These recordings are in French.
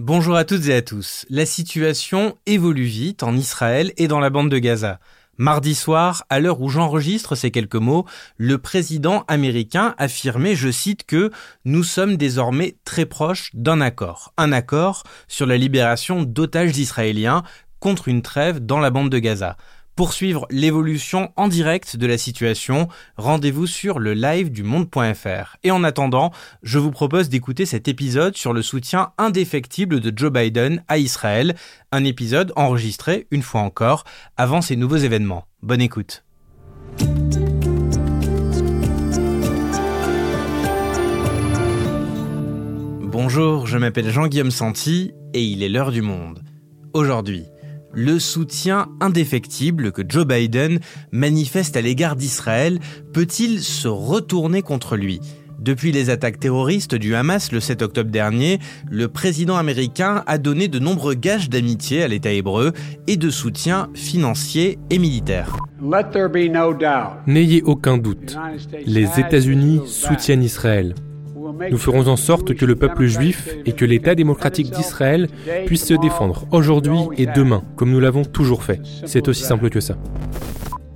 Bonjour à toutes et à tous. La situation évolue vite en Israël et dans la bande de Gaza. Mardi soir, à l'heure où j'enregistre ces quelques mots, le président américain affirmait, je cite, que nous sommes désormais très proches d'un accord. Un accord sur la libération d'otages israéliens contre une trêve dans la bande de Gaza. Pour suivre l'évolution en direct de la situation, rendez-vous sur le live du monde.fr. Et en attendant, je vous propose d'écouter cet épisode sur le soutien indéfectible de Joe Biden à Israël, un épisode enregistré, une fois encore, avant ces nouveaux événements. Bonne écoute. Bonjour, je m'appelle Jean-Guillaume Santi et il est l'heure du monde. Aujourd'hui, le soutien indéfectible que Joe Biden manifeste à l'égard d'Israël peut-il se retourner contre lui? Depuis les attaques terroristes du Hamas le 7 octobre dernier, le président américain a donné de nombreux gages d'amitié à l'État hébreu et de soutien financier et militaire. N'ayez aucun doute, les États-Unis soutiennent Israël. Nous ferons en sorte que le peuple juif et que l'État démocratique d'Israël puissent se défendre aujourd'hui et demain, comme nous l'avons toujours fait. C'est aussi simple que ça.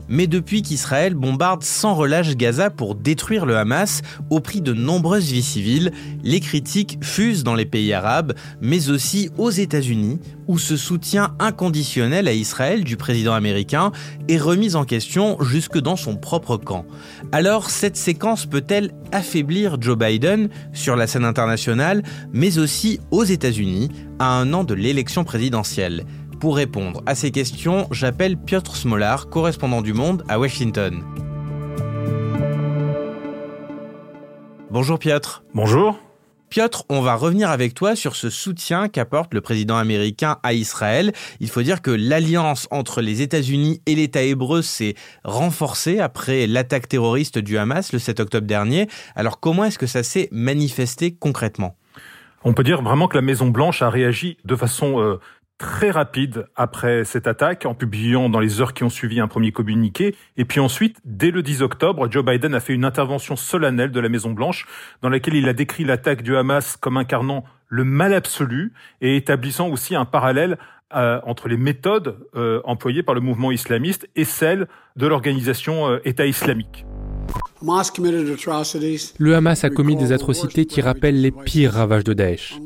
Mais depuis qu'Israël bombarde sans relâche Gaza pour détruire le Hamas au prix de nombreuses vies civiles, les critiques fusent dans les pays arabes, mais aussi aux États-Unis, où ce soutien inconditionnel à Israël du président américain est remis en question jusque dans son propre camp. Alors cette séquence peut-elle affaiblir Joe Biden sur la scène internationale, mais aussi aux États-Unis, à un an de l'élection présidentielle? Pour répondre à ces questions, j'appelle Piotr Smolar, correspondant du Monde à Washington. Bonjour Piotr. Bonjour. Piotr, on va revenir avec toi sur ce soutien qu'apporte le président américain à Israël. Il faut dire que l'alliance entre les États-Unis et l'État hébreu s'est renforcée après l'attaque terroriste du Hamas le 7 octobre dernier. Alors comment est-ce que ça s'est manifesté concrètement? On peut dire vraiment que la Maison Blanche a réagi de façon euh, très rapide après cette attaque en publiant dans les heures qui ont suivi un premier communiqué. Et puis ensuite, dès le 10 octobre, Joe Biden a fait une intervention solennelle de la Maison Blanche dans laquelle il a décrit l'attaque du Hamas comme incarnant le mal absolu et établissant aussi un parallèle euh, entre les méthodes euh, employées par le mouvement islamiste et celles de l'organisation euh, État islamique. Le Hamas a commis des atrocités qui rappellent les pires ravages de Daesh.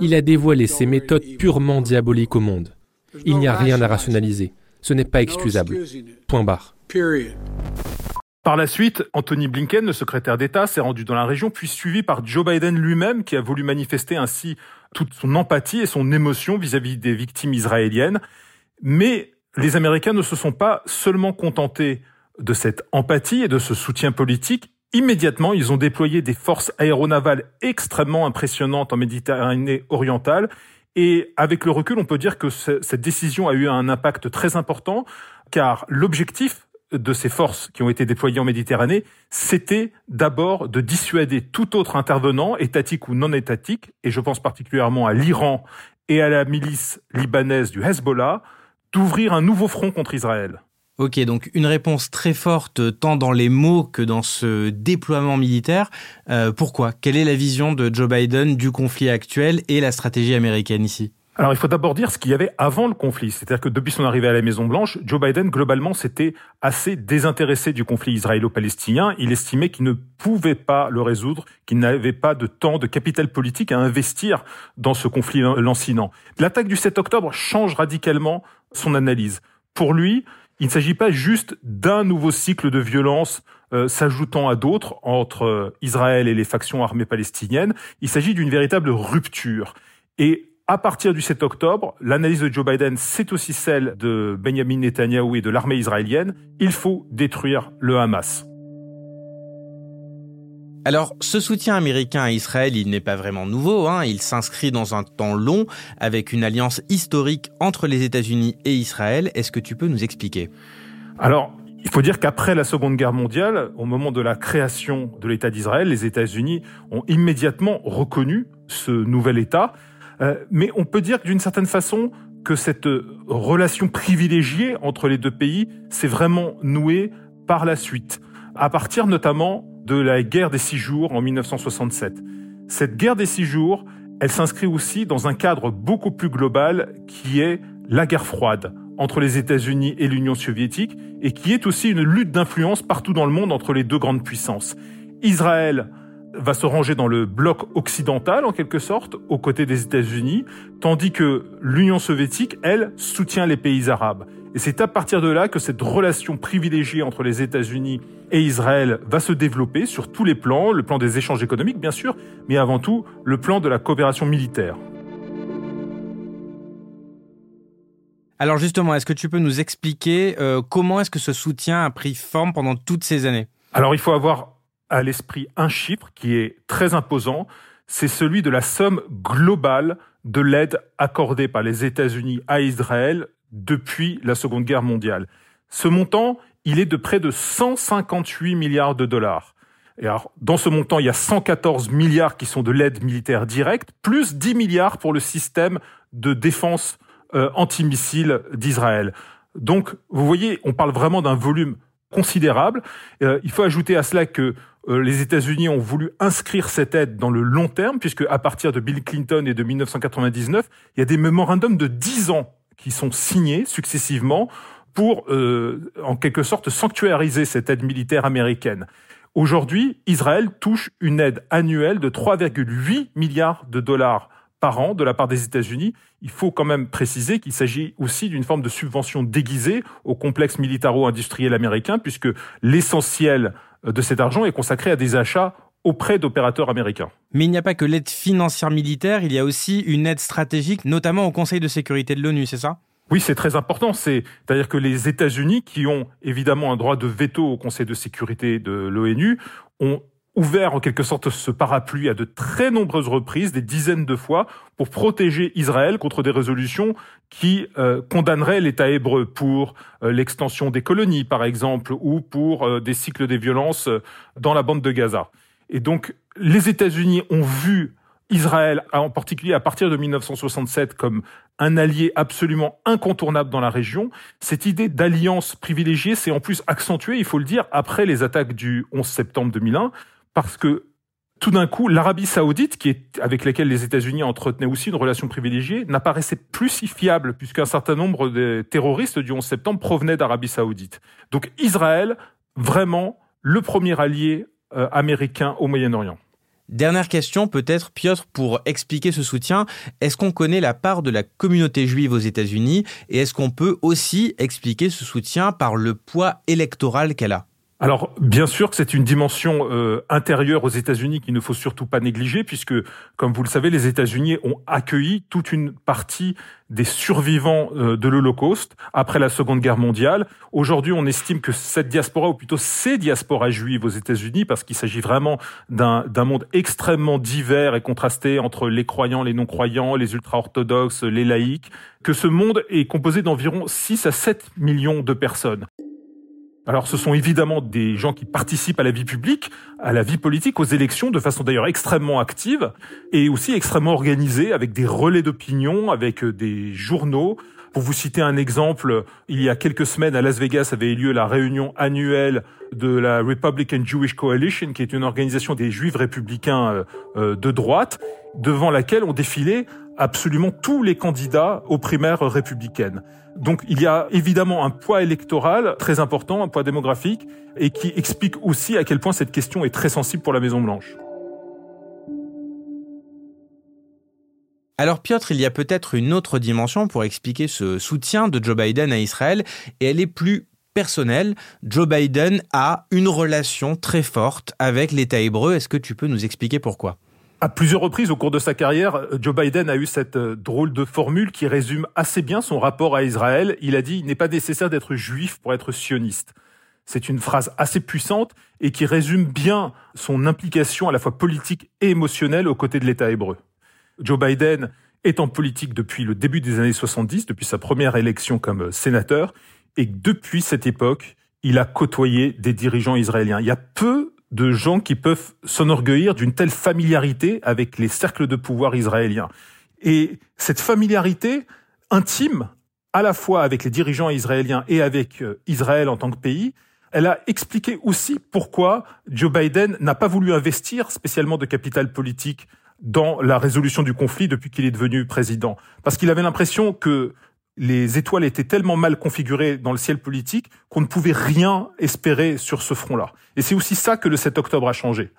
Il a dévoilé ses méthodes purement diaboliques au monde. Il n'y a rien à rationaliser. Ce n'est pas excusable. Point barre. Par la suite, Anthony Blinken, le secrétaire d'État, s'est rendu dans la région, puis suivi par Joe Biden lui-même, qui a voulu manifester ainsi toute son empathie et son émotion vis-à-vis -vis des victimes israéliennes. Mais les Américains ne se sont pas seulement contentés de cette empathie et de ce soutien politique, immédiatement, ils ont déployé des forces aéronavales extrêmement impressionnantes en Méditerranée orientale. Et avec le recul, on peut dire que cette décision a eu un impact très important, car l'objectif de ces forces qui ont été déployées en Méditerranée, c'était d'abord de dissuader tout autre intervenant, étatique ou non étatique, et je pense particulièrement à l'Iran et à la milice libanaise du Hezbollah, d'ouvrir un nouveau front contre Israël. Ok, donc une réponse très forte tant dans les mots que dans ce déploiement militaire. Euh, pourquoi? Quelle est la vision de Joe Biden du conflit actuel et la stratégie américaine ici? Alors il faut d'abord dire ce qu'il y avait avant le conflit. C'est-à-dire que depuis son arrivée à la Maison Blanche, Joe Biden, globalement, s'était assez désintéressé du conflit israélo-palestinien. Il estimait qu'il ne pouvait pas le résoudre, qu'il n'avait pas de temps, de capital politique à investir dans ce conflit lancinant. L'attaque du 7 octobre change radicalement son analyse. Pour lui, il ne s'agit pas juste d'un nouveau cycle de violence euh, s'ajoutant à d'autres entre euh, Israël et les factions armées palestiniennes. Il s'agit d'une véritable rupture. Et à partir du 7 octobre, l'analyse de Joe Biden, c'est aussi celle de Benjamin Netanyahu et de l'armée israélienne. Il faut détruire le Hamas. Alors, ce soutien américain à Israël, il n'est pas vraiment nouveau. Hein. Il s'inscrit dans un temps long avec une alliance historique entre les États-Unis et Israël. Est-ce que tu peux nous expliquer? Alors, il faut dire qu'après la Seconde Guerre mondiale, au moment de la création de l'État d'Israël, les États-Unis ont immédiatement reconnu ce nouvel État. Euh, mais on peut dire que d'une certaine façon, que cette relation privilégiée entre les deux pays s'est vraiment nouée par la suite, à partir notamment de la guerre des six jours en 1967. Cette guerre des six jours, elle s'inscrit aussi dans un cadre beaucoup plus global qui est la guerre froide entre les États-Unis et l'Union soviétique et qui est aussi une lutte d'influence partout dans le monde entre les deux grandes puissances. Israël va se ranger dans le bloc occidental en quelque sorte, aux côtés des États-Unis, tandis que l'Union soviétique, elle, soutient les pays arabes. Et c'est à partir de là que cette relation privilégiée entre les États-Unis et Israël va se développer sur tous les plans, le plan des échanges économiques bien sûr, mais avant tout le plan de la coopération militaire. Alors justement, est-ce que tu peux nous expliquer euh, comment est-ce que ce soutien a pris forme pendant toutes ces années? Alors il faut avoir à l'esprit un chiffre qui est très imposant, c'est celui de la somme globale de l'aide accordée par les États-Unis à Israël depuis la Seconde Guerre mondiale. Ce montant, il est de près de 158 milliards de dollars. Et alors, dans ce montant, il y a 114 milliards qui sont de l'aide militaire directe, plus 10 milliards pour le système de défense euh, antimissile d'Israël. Donc, vous voyez, on parle vraiment d'un volume considérable. Euh, il faut ajouter à cela que euh, les États-Unis ont voulu inscrire cette aide dans le long terme, puisque à partir de Bill Clinton et de 1999, il y a des mémorandums de 10 ans qui sont signés successivement pour, euh, en quelque sorte, sanctuariser cette aide militaire américaine. Aujourd'hui, Israël touche une aide annuelle de 3,8 milliards de dollars par an de la part des États-Unis. Il faut quand même préciser qu'il s'agit aussi d'une forme de subvention déguisée au complexe militaro-industriel américain, puisque l'essentiel de cet argent est consacré à des achats auprès d'opérateurs américains. Mais il n'y a pas que l'aide financière militaire, il y a aussi une aide stratégique, notamment au Conseil de sécurité de l'ONU, c'est ça? Oui, c'est très important. C'est-à-dire que les États-Unis, qui ont évidemment un droit de veto au Conseil de sécurité de l'ONU, ont ouvert en quelque sorte ce parapluie à de très nombreuses reprises, des dizaines de fois, pour protéger Israël contre des résolutions qui euh, condamneraient l'État hébreu pour euh, l'extension des colonies, par exemple, ou pour euh, des cycles des violences dans la bande de Gaza. Et donc, les États-Unis ont vu Israël, en particulier à partir de 1967, comme un allié absolument incontournable dans la région. Cette idée d'alliance privilégiée s'est en plus accentuée, il faut le dire, après les attaques du 11 septembre 2001, parce que tout d'un coup, l'Arabie saoudite, qui est, avec laquelle les États-Unis entretenaient aussi une relation privilégiée, n'apparaissait plus si fiable, puisqu'un certain nombre de terroristes du 11 septembre provenaient d'Arabie saoudite. Donc Israël, vraiment le premier allié euh, au Moyen-Orient. Dernière question peut-être, Piotr, pour expliquer ce soutien. Est-ce qu'on connaît la part de la communauté juive aux États-Unis et est-ce qu'on peut aussi expliquer ce soutien par le poids électoral qu'elle a? Alors, bien sûr que c'est une dimension euh, intérieure aux États-Unis qu'il ne faut surtout pas négliger, puisque, comme vous le savez, les États-Unis ont accueilli toute une partie des survivants euh, de l'Holocauste après la Seconde Guerre mondiale. Aujourd'hui, on estime que cette diaspora, ou plutôt ces diasporas juives aux États-Unis, parce qu'il s'agit vraiment d'un monde extrêmement divers et contrasté entre les croyants, les non-croyants, les ultra-orthodoxes, les laïcs, que ce monde est composé d'environ 6 à 7 millions de personnes. Alors ce sont évidemment des gens qui participent à la vie publique, à la vie politique, aux élections, de façon d'ailleurs extrêmement active et aussi extrêmement organisée, avec des relais d'opinion, avec euh, des journaux. Pour vous citer un exemple, il y a quelques semaines à Las Vegas avait eu lieu la réunion annuelle de la Republican Jewish Coalition, qui est une organisation des juifs républicains euh, euh, de droite, devant laquelle ont défilé absolument tous les candidats aux primaires républicaines. Donc il y a évidemment un poids électoral très important, un poids démographique, et qui explique aussi à quel point cette question est très sensible pour la Maison Blanche. Alors Piotr, il y a peut-être une autre dimension pour expliquer ce soutien de Joe Biden à Israël, et elle est plus personnelle. Joe Biden a une relation très forte avec l'État hébreu. Est-ce que tu peux nous expliquer pourquoi? À plusieurs reprises au cours de sa carrière, Joe Biden a eu cette euh, drôle de formule qui résume assez bien son rapport à Israël. Il a dit il n'est pas nécessaire d'être juif pour être sioniste. C'est une phrase assez puissante et qui résume bien son implication à la fois politique et émotionnelle aux côtés de l'État hébreu. Joe Biden est en politique depuis le début des années 70, depuis sa première élection comme sénateur, et depuis cette époque, il a côtoyé des dirigeants israéliens. Il y a peu de gens qui peuvent s'enorgueillir d'une telle familiarité avec les cercles de pouvoir israéliens. Et cette familiarité intime, à la fois avec les dirigeants israéliens et avec euh, Israël en tant que pays, elle a expliqué aussi pourquoi Joe Biden n'a pas voulu investir spécialement de capital politique dans la résolution du conflit depuis qu'il est devenu président. Parce qu'il avait l'impression que les étoiles étaient tellement mal configurées dans le ciel politique qu'on ne pouvait rien espérer sur ce front-là. Et c'est aussi ça que le 7 octobre a changé.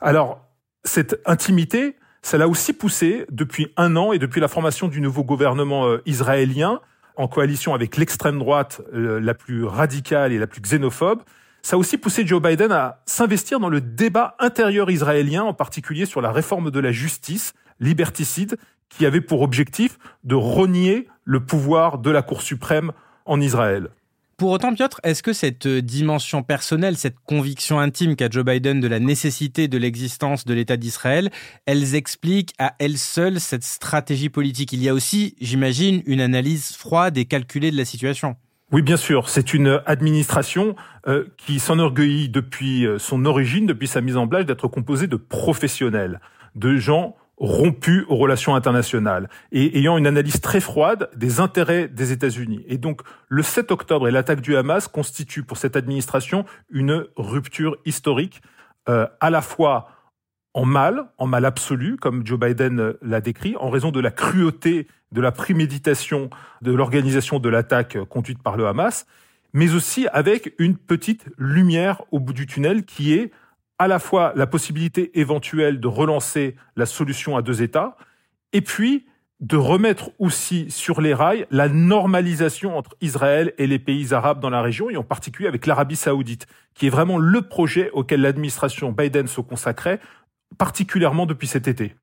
Alors, cette intimité, ça l'a aussi poussé depuis un an et depuis la formation du nouveau gouvernement euh, israélien en coalition avec l'extrême droite euh, la plus radicale et la plus xénophobe, ça a aussi poussé Joe Biden à s'investir dans le débat intérieur israélien, en particulier sur la réforme de la justice liberticide, qui avait pour objectif de renier le pouvoir de la Cour suprême en Israël. Pour autant, Piotr, est-ce que cette dimension personnelle, cette conviction intime qu'a Joe Biden de la nécessité de l'existence de l'État d'Israël, elles expliquent à elles seules cette stratégie politique? Il y a aussi, j'imagine, une analyse froide et calculée de la situation. Oui, bien sûr. C'est une administration euh, qui s'enorgueillit depuis euh, son origine, depuis sa mise en place, d'être composée de professionnels, de gens rompus aux relations internationales et ayant une analyse très froide des intérêts des États-Unis. Et donc, le 7 octobre et l'attaque du Hamas constituent pour cette administration une rupture historique, euh, à la fois en mal, en mal absolu, comme Joe Biden l'a décrit, en raison de la cruauté, de la préméditation, de l'organisation de l'attaque conduite par le Hamas, mais aussi avec une petite lumière au bout du tunnel qui est à la fois la possibilité éventuelle de relancer la solution à deux États, et puis de remettre aussi sur les rails la normalisation entre Israël et les pays arabes dans la région, et en particulier avec l'Arabie saoudite, qui est vraiment le projet auquel l'administration Biden se consacrait particulièrement depuis cet été.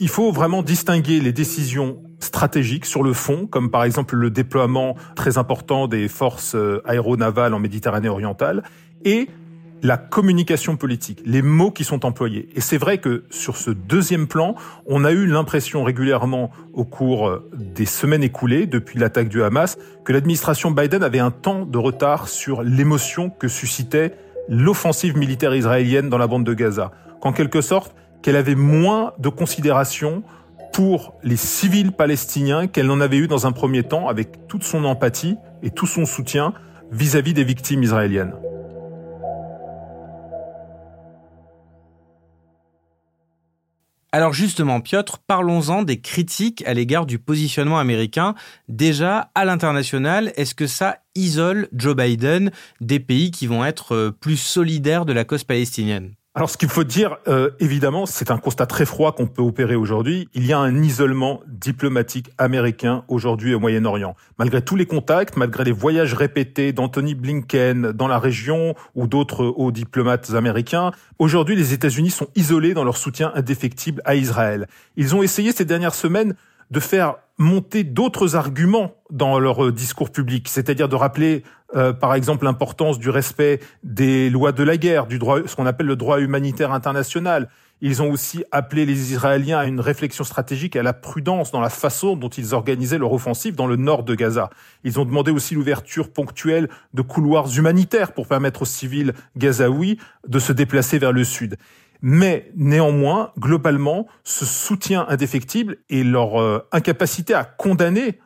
Il faut vraiment distinguer les décisions stratégiques sur le fond, comme par exemple le déploiement très important des forces euh, aéronavales en Méditerranée orientale, et la communication politique, les mots qui sont employés. Et c'est vrai que sur ce deuxième plan, on a eu l'impression régulièrement au cours euh, des semaines écoulées, depuis l'attaque du Hamas, que l'administration Biden avait un temps de retard sur l'émotion que suscitait l'offensive militaire israélienne dans la bande de Gaza. Qu'en quelque sorte, qu'elle avait moins de considération pour les civils palestiniens qu'elle n'en avait eu dans un premier temps avec toute son empathie et tout son soutien vis à -vis des victimes israéliennes. Alors justement, Piotr, parlons-en des critiques à l'égard du positionnement américain. Déjà, à l'international, est-ce que ça isole Joe Biden des pays qui vont être euh, plus solidaires de la cause palestinienne? Alors, ce qu'il faut dire, euh, évidemment, c'est un constat très froid qu'on peut opérer aujourd'hui. Il y a un isolement diplomatique américain aujourd'hui au Moyen-Orient. Malgré tous les contacts, malgré les voyages répétés d'Anthony Blinken dans la région ou d'autres hauts diplomates américains, aujourd'hui, les États-Unis sont isolés dans leur soutien indéfectible à Israël. Ils ont essayé ces dernières semaines de faire monter d'autres arguments dans leur euh, discours public, c'est-à-dire de rappeler, euh, par exemple, l'importance du respect des lois de la guerre, du droit, ce qu'on appelle le droit humanitaire international. Ils ont aussi appelé les Israéliens à une réflexion stratégique et à la prudence dans la façon dont ils organisaient leur offensive dans le nord de Gaza. Ils ont demandé aussi l'ouverture ponctuelle de couloirs humanitaires pour permettre aux civils gazaouis de se déplacer vers le sud. Mais néanmoins, globalement, ce soutien indéfectible et leur euh, incapacité à condamner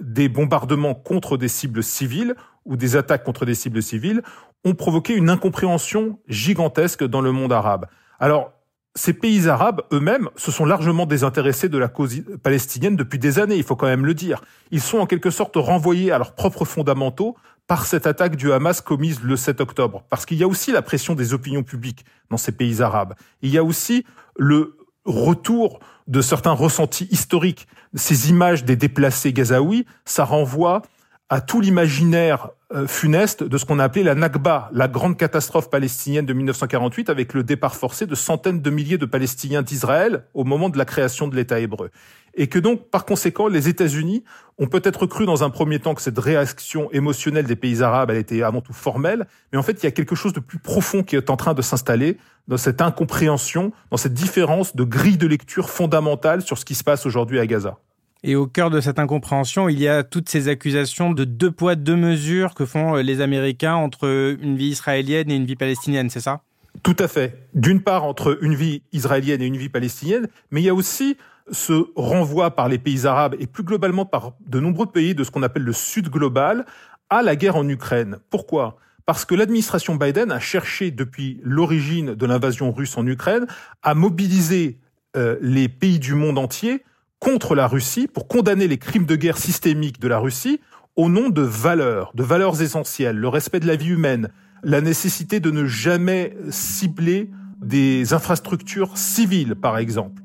des bombardements contre des cibles civiles ou des attaques contre des cibles civiles ont provoqué une incompréhension gigantesque dans le monde arabe. Alors, ces pays arabes eux-mêmes se sont largement désintéressés de la cause palestinienne depuis des années, il faut quand même le dire. Ils sont en quelque sorte renvoyés à leurs propres fondamentaux par cette attaque du Hamas commise le 7 octobre. Parce qu'il y a aussi la pression des opinions publiques dans ces pays arabes. Il y a aussi le retour de certains ressentis historiques. Ces images des déplacés gazaouis, ça renvoie à tout l'imaginaire funeste de ce qu'on a appelé la Nakba, la grande catastrophe palestinienne de 1948 avec le départ forcé de centaines de milliers de Palestiniens d'Israël au moment de la création de l'État hébreu. Et que donc, par conséquent, les États-Unis ont peut-être cru dans un premier temps que cette réaction émotionnelle des pays arabes, elle était avant tout formelle, mais en fait, il y a quelque chose de plus profond qui est en train de s'installer dans cette incompréhension, dans cette différence de grille de lecture fondamentale sur ce qui se passe aujourd'hui à Gaza. Et au cœur de cette incompréhension, il y a toutes ces accusations de deux poids, deux mesures que font euh, les Américains entre une vie israélienne et une vie palestinienne, c'est ça? Tout à fait. D'une part, entre une vie israélienne et une vie palestinienne, mais il y a aussi ce renvoi par les pays arabes et plus globalement par de nombreux pays de ce qu'on appelle le Sud global à la guerre en Ukraine. Pourquoi? Parce que l'administration Biden a cherché depuis l'origine de l'invasion russe en Ukraine à mobiliser euh, les pays du monde entier contre la Russie pour condamner les crimes de guerre systémiques de la Russie au nom de valeurs, de valeurs essentielles, le respect de la vie humaine, la nécessité de ne jamais cibler des infrastructures civiles, par exemple.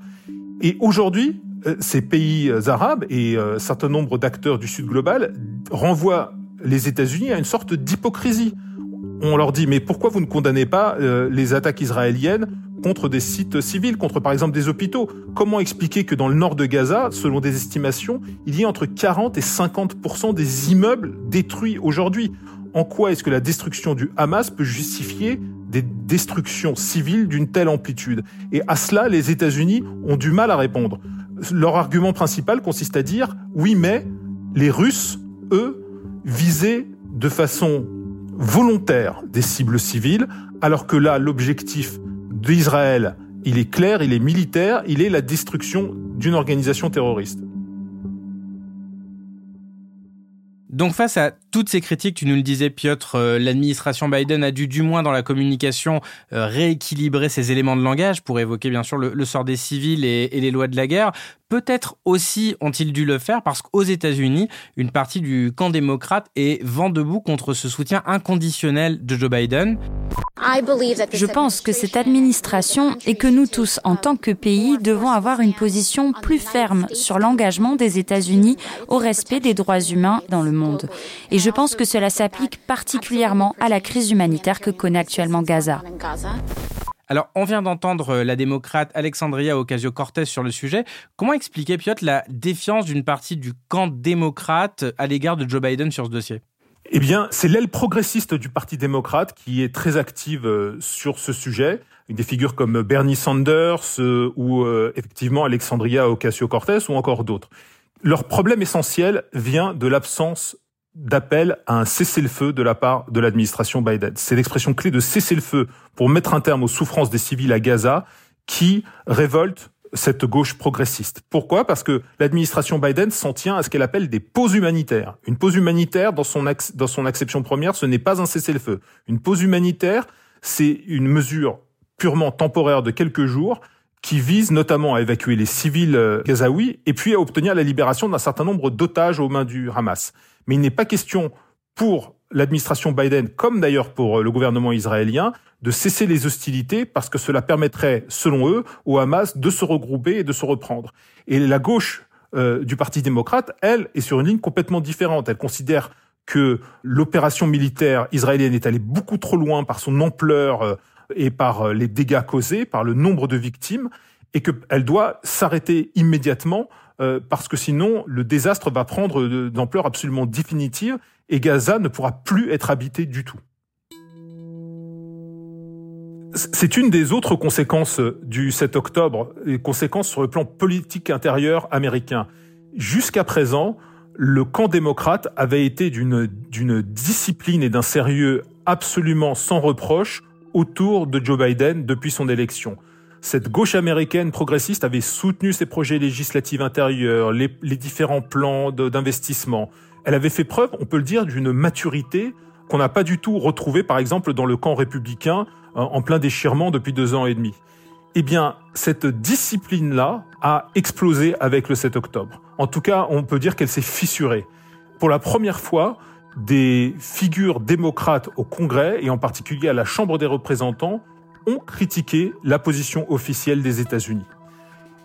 Et aujourd'hui, euh, ces pays euh, arabes et un certain nombre d'acteurs du Sud global renvoient les États-Unis à une sorte d'hypocrisie. On leur dit mais pourquoi vous ne condamnez pas les attaques israéliennes contre des sites civils, contre par exemple des hôpitaux. Comment expliquer que dans le nord de Gaza, selon des estimations, il y a entre 40 et 50% des immeubles détruits aujourd'hui? En quoi est-ce que la destruction du Hamas peut justifier des destructions civiles d'une telle amplitude? Et à cela, les États-Unis ont du mal à répondre. Leur argument principal consiste à dire oui, mais les Russes, eux, visaient de façon volontaire des cibles civiles, alors que là, l'objectif d'Israël, il est clair, il est militaire, il est la destruction d'une organisation terroriste. Donc face à toutes ces critiques, tu nous le disais Piotr, euh, l'administration Biden a dû du moins dans la communication euh, rééquilibrer ses éléments de langage pour évoquer bien sûr le, sort des civils et, les lois de la guerre. Peut-être aussi ont-ils dû le faire parce qu'aux États-Unis, une partie du camp démocrate est vent debout contre ce soutien inconditionnel de Joe Biden. Je pense que cette administration et que nous tous, en tant que pays, devons avoir une position plus ferme sur l'engagement des États-Unis au respect des droits humains dans le monde. Et je pense que cela s'applique particulièrement à la crise humanitaire que connaît actuellement Gaza. Alors, on vient d'entendre la démocrate Alexandria Ocasio-Cortez sur le sujet. Comment expliquer, Piotr, la défiance d'une partie du camp démocrate à l'égard de Joe Biden sur ce dossier? Eh bien, c'est l'aile progressiste du Parti démocrate qui est très active euh, sur ce sujet, avec des figures comme Bernie Sanders euh, ou euh, effectivement Alexandria Ocasio-Cortez ou encore d'autres. Leur problème essentiel vient de l'absence d'appel à un cessez-le-feu de la part de l'administration Biden. C'est l'expression clé de cessez-le-feu pour mettre un terme aux souffrances des civils à Gaza qui révolte cette gauche progressiste. Pourquoi? Parce que l'administration Biden s'en tient à ce qu'elle appelle des pauses humanitaires. Une pause humanitaire, dans son, dans son acception première, ce n'est pas un cessez-le-feu. Une pause humanitaire, c'est une mesure purement temporaire de quelques jours qui vise notamment à évacuer les civils euh, gazaouis et puis à obtenir la libération d'un certain nombre d'otages aux mains du Hamas. Mais il n'est pas question pour l'administration Biden, comme d'ailleurs pour euh, le gouvernement israélien, de cesser les hostilités parce que cela permettrait, selon eux, au Hamas de se regrouper et de se reprendre. Et la gauche euh, du Parti démocrate, elle, est sur une ligne complètement différente. Elle considère que l'opération militaire israélienne est allée beaucoup trop loin par son ampleur et par euh, les dégâts causés, par le nombre de victimes, et qu'elle doit s'arrêter immédiatement parce que sinon le désastre va prendre d'ampleur absolument définitive et Gaza ne pourra plus être habité du tout. C'est une des autres conséquences du 7 octobre, les conséquences sur le plan politique intérieur américain. Jusqu'à présent, le camp démocrate avait été d'une discipline et d'un sérieux absolument sans reproche autour de Joe Biden depuis son élection. Cette gauche américaine progressiste avait soutenu ses projets législatifs intérieurs, les, différents plans d'investissement. Elle avait fait preuve, on peut le dire, d'une maturité qu'on n'a pas du tout retrouvée, par exemple, dans le camp républicain en plein déchirement depuis deux ans et demi. Eh bien, cette discipline-là a explosé avec le 7 octobre. En tout cas, on peut dire qu'elle s'est fissurée. Pour la première fois, des figures démocrates au Congrès et en particulier à la Chambre des représentants ont critiqué la position officielle des États-Unis.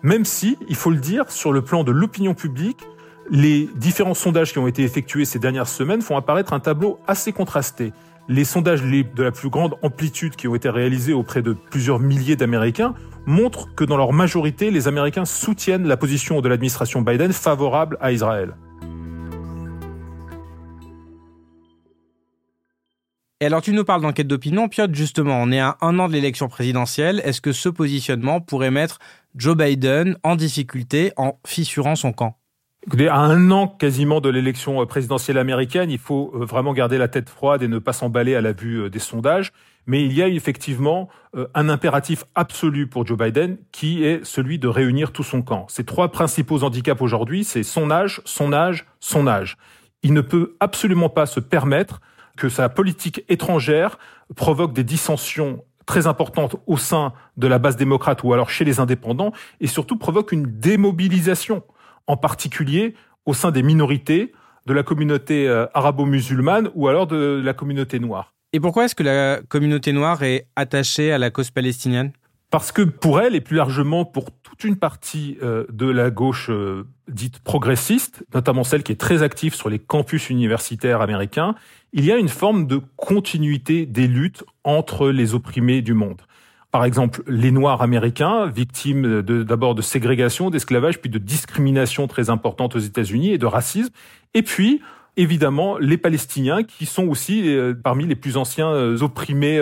Même si, il faut le dire, sur le plan de l'opinion publique, les différents sondages qui ont été effectués ces dernières semaines font apparaître un tableau assez contrasté. Les sondages de la plus grande amplitude qui ont été réalisés auprès de plusieurs milliers d'Américains montrent que dans leur majorité, les Américains soutiennent la position de l'administration Biden favorable à Israël. Et alors tu nous parles d'enquête d'opinion, Piotr, justement, on est à un an de l'élection présidentielle. Est-ce que ce positionnement pourrait mettre Joe Biden en difficulté en fissurant son camp? Écoutez, à un an quasiment de l'élection euh, présidentielle américaine, il faut euh, vraiment garder la tête froide et ne pas s'emballer à la vue euh, des sondages. Mais il y a effectivement un impératif absolu pour Joe Biden qui est celui de réunir tout son camp. Ses trois principaux handicaps aujourd'hui, c'est son âge, son âge, son âge. Il ne peut absolument pas se permettre que sa politique étrangère provoque des dissensions très importantes au sein de la base démocrate ou alors chez les indépendants et surtout provoque une démobilisation, en particulier au sein des minorités de la communauté euh, arabo-musulmane ou alors de la communauté noire. Et pourquoi est-ce que la communauté noire est attachée à la cause palestinienne? Parce que pour elle et plus largement pour toute une partie euh, de la gauche euh, dite progressiste, notamment celle qui est très active sur les campus universitaires américains, il y a une forme de continuité des luttes entre les opprimés du monde. Par exemple, les Noirs américains, victimes d'abord de, ségrégation, d'esclavage, puis de discrimination très importante aux États-Unis et de racisme. Et puis, évidemment, les Palestiniens, qui sont aussi euh, parmi les plus anciens opprimés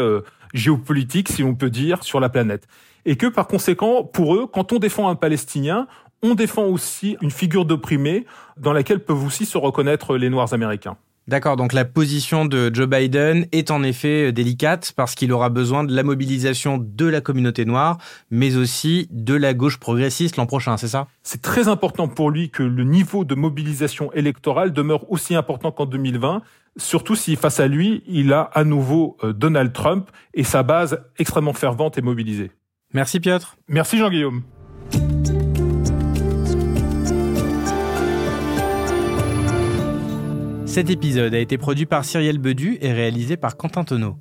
géopolitiques, si l'on peut dire, sur la planète. Et que, par conséquent, pour eux, quand on défend un Palestinien, on défend aussi une figure d'opprimé dans laquelle peuvent aussi se reconnaître les Noirs américains. D'accord, donc la position de Joe Biden est en effet euh, délicate parce qu'il aura besoin de la mobilisation de la communauté noire, mais aussi de la gauche progressiste l'an prochain, c'est ça? C'est très important pour lui que le niveau de mobilisation électorale demeure aussi important qu'en 2020, surtout si face à lui, il a à nouveau euh, Donald Trump et sa base extrêmement fervente et mobilisée. Merci Piotr. Merci Jean-Guillaume. Cet épisode a été produit par Cyrielle Bedu et réalisé par Quentin Tonneau.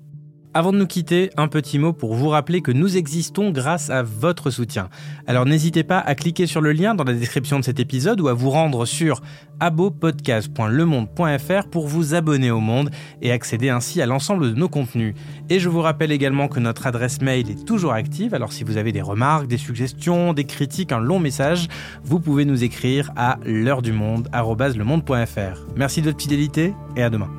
Avant de nous quitter, un petit mot pour vous rappeler que nous existons grâce à votre soutien. Alors n'hésitez pas à cliquer sur le lien dans la description de cet épisode ou à vous rendre sur abopodcast.lemonde.fr pour vous abonner au monde et accéder ainsi à l'ensemble de nos contenus. Et je vous rappelle également que notre adresse mail est toujours active, alors si vous avez des remarques, des suggestions, des critiques, un long message, vous pouvez nous écrire à l'heure du monde, Merci de votre fidélité et à demain.